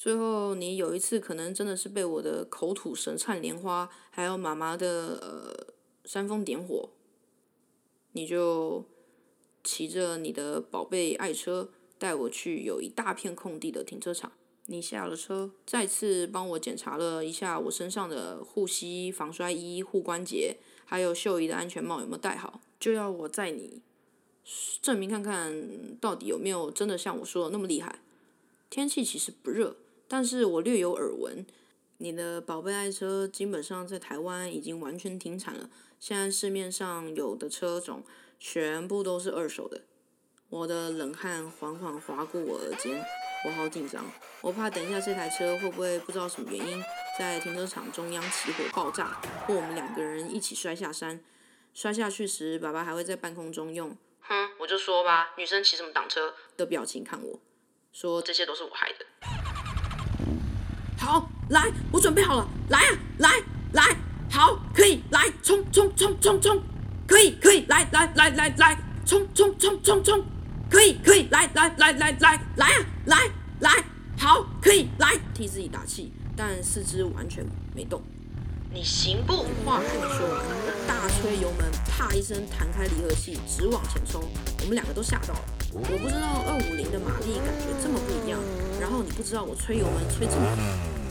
最后，你有一次可能真的是被我的口吐神灿莲花，还有妈妈的呃煽风点火，你就骑着你的宝贝爱车带我去有一大片空地的停车场。你下了车，再次帮我检查了一下我身上的护膝、防摔衣、护关节，还有秀姨的安全帽有没有戴好，就要我载你证明看看到底有没有真的像我说的那么厉害。天气其实不热。但是我略有耳闻，你的宝贝爱车基本上在台湾已经完全停产了。现在市面上有的车种全部都是二手的。我的冷汗缓缓划过我耳尖，我好紧张，我怕等一下这台车会不会不知道什么原因在停车场中央起火爆炸，或我们两个人一起摔下山。摔下去时，爸爸还会在半空中用“哼，我就说吧，女生骑什么挡车”的表情看我，说这些都是我害的。好，来，我准备好了，来啊，来，来，好，可以，来，冲冲冲冲冲，可以，可以，来来来来来，冲冲冲冲冲，可以，可以，来来来来来来啊，来来，好，可以，来，替自己打气，但四肢完全没动。你行不？话还没说完，大吹油门，啪一声弹开离合器，直往前冲。我们两个都吓到了。我不知道二五零的马力感觉这么不一样，然后你不知道我吹油门吹这么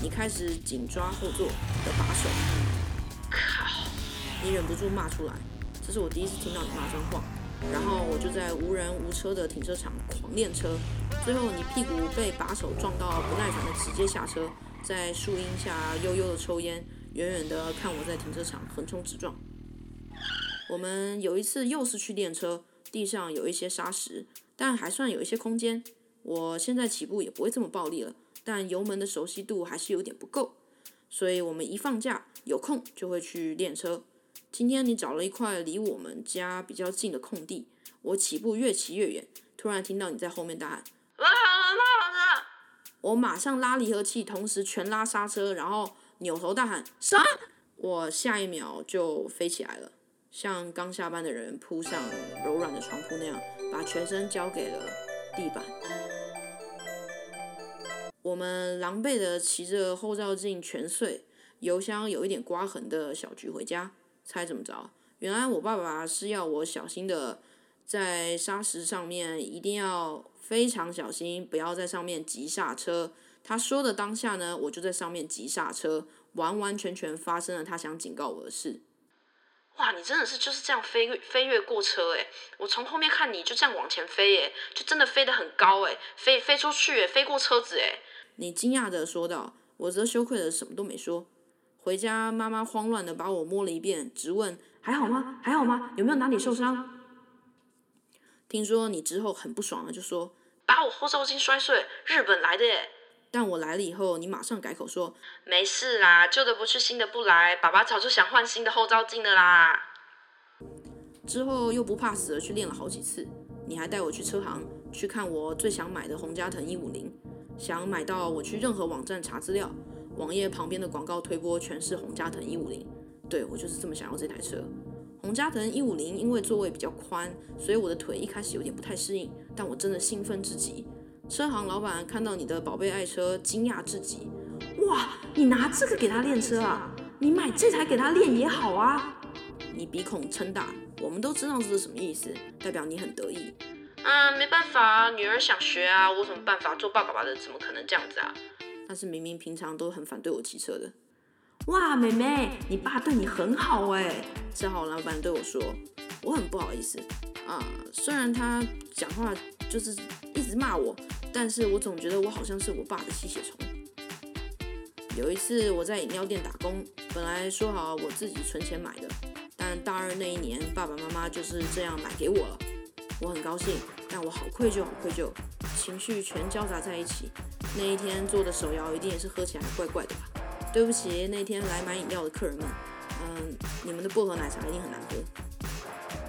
你开始紧抓后座的把手。靠！你忍不住骂出来，这是我第一次听到你骂脏话。然后我就在无人无车的停车场狂练车，最后你屁股被把手撞到，不耐烦的直接下车，在树荫下悠悠的抽烟。远远的看我在停车场横冲直撞。我们有一次又是去练车，地上有一些沙石，但还算有一些空间。我现在起步也不会这么暴力了，但油门的熟悉度还是有点不够。所以我们一放假有空就会去练车。今天你找了一块离我们家比较近的空地，我起步越骑越远，突然听到你在后面大喊：“拉好了，拉好了！”我马上拉离合器，同时全拉刹车，然后。扭头大喊“啥”，我下一秒就飞起来了，像刚下班的人铺上柔软的床铺那样，把全身交给了地板。我们狼狈的骑着后照镜全碎、油箱有一点刮痕的小菊回家。猜怎么着？原来我爸爸是要我小心的，在砂石上面一定要非常小心，不要在上面急刹车。他说的当下呢，我就在上面急刹车，完完全全发生了他想警告我的事。哇，你真的是就是这样飞飞跃过车诶，我从后面看你就这样往前飞诶，就真的飞得很高诶，飞飞出去诶，飞过车子诶。你惊讶的说道，我则羞愧的什么都没说。回家，妈妈慌乱的把我摸了一遍，直问还好吗？还好吗？有没有哪里受伤？听说你之后很不爽了，就说把我后照镜摔碎，日本来的诶。但我来了以后，你马上改口说没事啦，旧的不去，新的不来。爸爸早就想换新的后照镜了啦。之后又不怕死的去练了好几次，你还带我去车行去看我最想买的红加藤一五零，想买到我去任何网站查资料，网页旁边的广告推播全是红加藤一五零。对我就是这么想要这台车。红加藤一五零因为座位比较宽，所以我的腿一开始有点不太适应，但我真的兴奋至极。车行老板看到你的宝贝爱车，惊讶至极。哇，你拿这个给他练车啊？你买这台给他练也好啊。你鼻孔撑大，我们都知道这是什么意思，代表你很得意。嗯，没办法，女儿想学啊，我有什么办法？做爸爸的怎么可能这样子啊？但是明明平常都很反对我骑车的。哇，妹妹，你爸对你很好哎。车行老板对我说，我很不好意思啊，虽然他讲话就是一直骂我。但是我总觉得我好像是我爸的吸血虫。有一次我在饮料店打工，本来说好我自己存钱买的，但大二那一年爸爸妈妈就是这样买给我了。我很高兴，但我好愧疚，好愧疚，情绪全交杂在一起。那一天做的手摇一定也是喝起来怪怪的吧？对不起，那天来买饮料的客人们，嗯，你们的薄荷奶茶一定很难喝。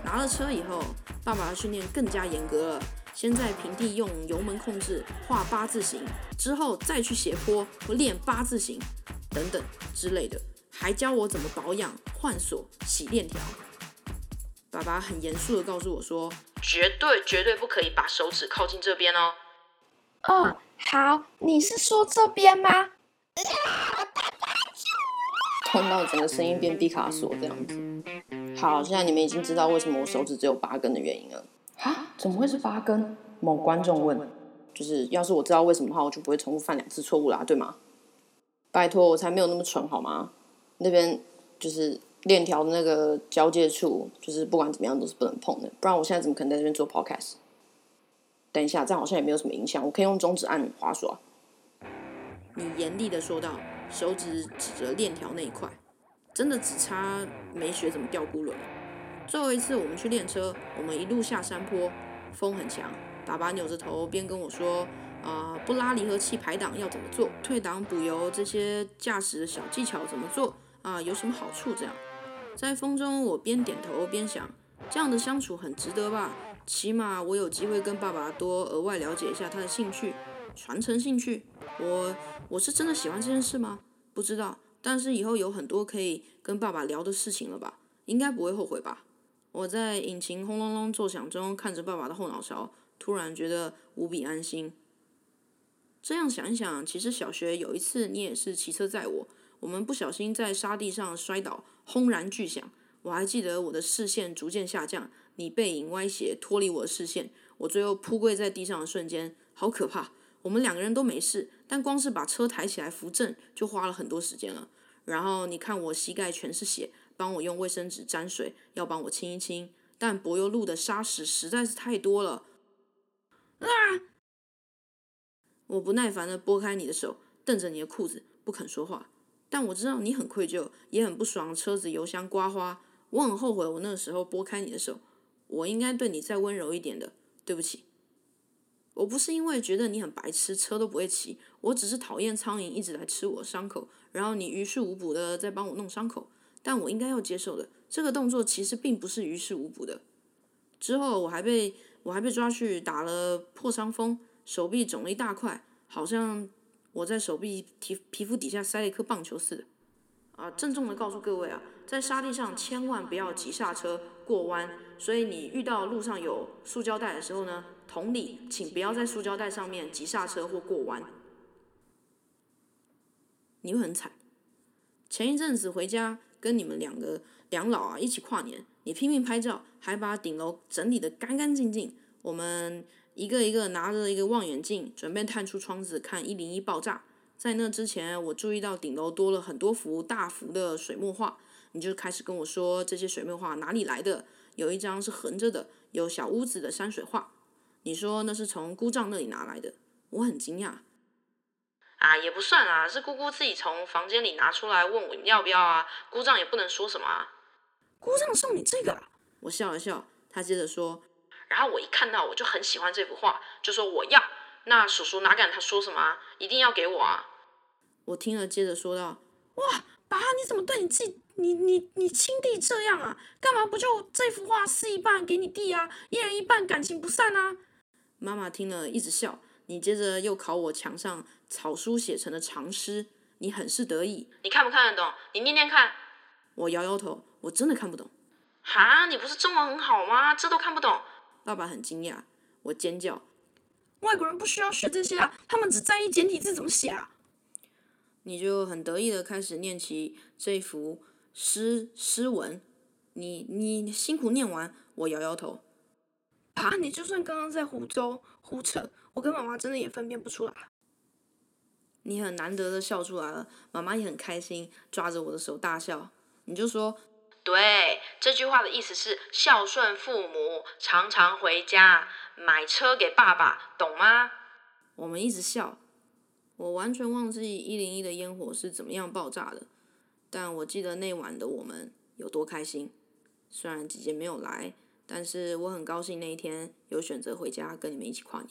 拿了车以后，爸爸的训练更加严格了。先在平地用油门控制画八字形，之后再去斜坡或练八字形等等之类的，还教我怎么保养、换锁、洗链条。爸爸很严肃的告诉我说：“绝对绝对不可以把手指靠近这边哦。”哦，好，你是说这边吗？痛到整个声音变毕卡索这样子。好，现在你们已经知道为什么我手指只有八根的原因了。啊？怎么会是八根？某观众问，就是要是我知道为什么的话，我就不会重复犯两次错误啦，对吗？拜托，我才没有那么蠢好吗？那边就是链条的那个交界处，就是不管怎么样都是不能碰的，不然我现在怎么可能在这边做 podcast？等一下，这样好像也没有什么影响，我可以用中指按滑鼠。你严厉的说道，手指指着链条那一块，真的只差没学怎么掉孤轮。最后一次我们去练车，我们一路下山坡，风很强，爸爸扭着头边跟我说：“啊，不拉离合器排档要怎么做？退档补油这些驾驶的小技巧怎么做？啊，有什么好处？”这样，在风中我边点头边想，这样的相处很值得吧？起码我有机会跟爸爸多额外了解一下他的兴趣，传承兴趣。我我是真的喜欢这件事吗？不知道，但是以后有很多可以跟爸爸聊的事情了吧？应该不会后悔吧？我在引擎轰隆隆作响中看着爸爸的后脑勺，突然觉得无比安心。这样想一想，其实小学有一次你也是骑车载我，我们不小心在沙地上摔倒，轰然巨响。我还记得我的视线逐渐下降，你背影歪斜脱离我的视线，我最后扑跪在地上的瞬间，好可怕。我们两个人都没事，但光是把车抬起来扶正就花了很多时间了。然后你看我膝盖全是血。帮我用卫生纸沾水，要帮我清一清。但柏油路的沙石实在是太多了。啊！我不耐烦的拨开你的手，瞪着你的裤子，不肯说话。但我知道你很愧疚，也很不爽，车子油箱刮花。我很后悔，我那个时候拨开你的手，我应该对你再温柔一点的。对不起，我不是因为觉得你很白痴，车都不会骑，我只是讨厌苍蝇一直来吃我伤口，然后你于事无补的在帮我弄伤口。但我应该要接受的，这个动作其实并不是于事无补的。之后我还被我还被抓去打了破伤风，手臂肿了一大块，好像我在手臂皮皮肤底下塞了一颗棒球似的。啊，郑重的告诉各位啊，在沙地上千万不要急刹车过弯，所以你遇到路上有塑胶袋的时候呢，同理，请不要在塑胶袋上面急刹车或过弯，你会很惨。前一阵子回家。跟你们两个两老啊一起跨年，你拼命拍照，还把顶楼整理得干干净净。我们一个一个拿着一个望远镜，准备探出窗子看一零一爆炸。在那之前，我注意到顶楼多了很多幅大幅的水墨画，你就开始跟我说这些水墨画哪里来的？有一张是横着的，有小屋子的山水画。你说那是从姑丈那里拿来的，我很惊讶。啊，也不算啊，是姑姑自己从房间里拿出来问我要不要啊。姑丈也不能说什么啊。姑丈送你这个，我笑了笑。他接着说，然后我一看到我就很喜欢这幅画，就说我要。那叔叔哪敢他说什么啊，一定要给我啊。我听了，接着说道，哇，爸，你怎么对你自己，你你你亲弟这样啊？干嘛不就这幅画撕一半给你弟啊？一人一半，感情不散啊？妈妈听了一直笑。你接着又考我墙上草书写成的长诗，你很是得意。你看不看得懂？你念念看。我摇摇头，我真的看不懂。哈，你不是中文很好吗？这都看不懂？爸爸很惊讶。我尖叫。外国人不需要学这些啊，他们只在意简体字怎么写啊。你就很得意的开始念起这幅诗诗文。你你辛苦念完，我摇摇头。啊，你就算刚刚在湖州胡扯。我跟妈妈真的也分辨不出来。你很难得的笑出来了，妈妈也很开心，抓着我的手大笑。你就说，对，这句话的意思是孝顺父母，常常回家，买车给爸爸，懂吗？我们一直笑，我完全忘记一零一的烟火是怎么样爆炸的，但我记得那晚的我们有多开心。虽然姐姐没有来，但是我很高兴那一天有选择回家跟你们一起跨年。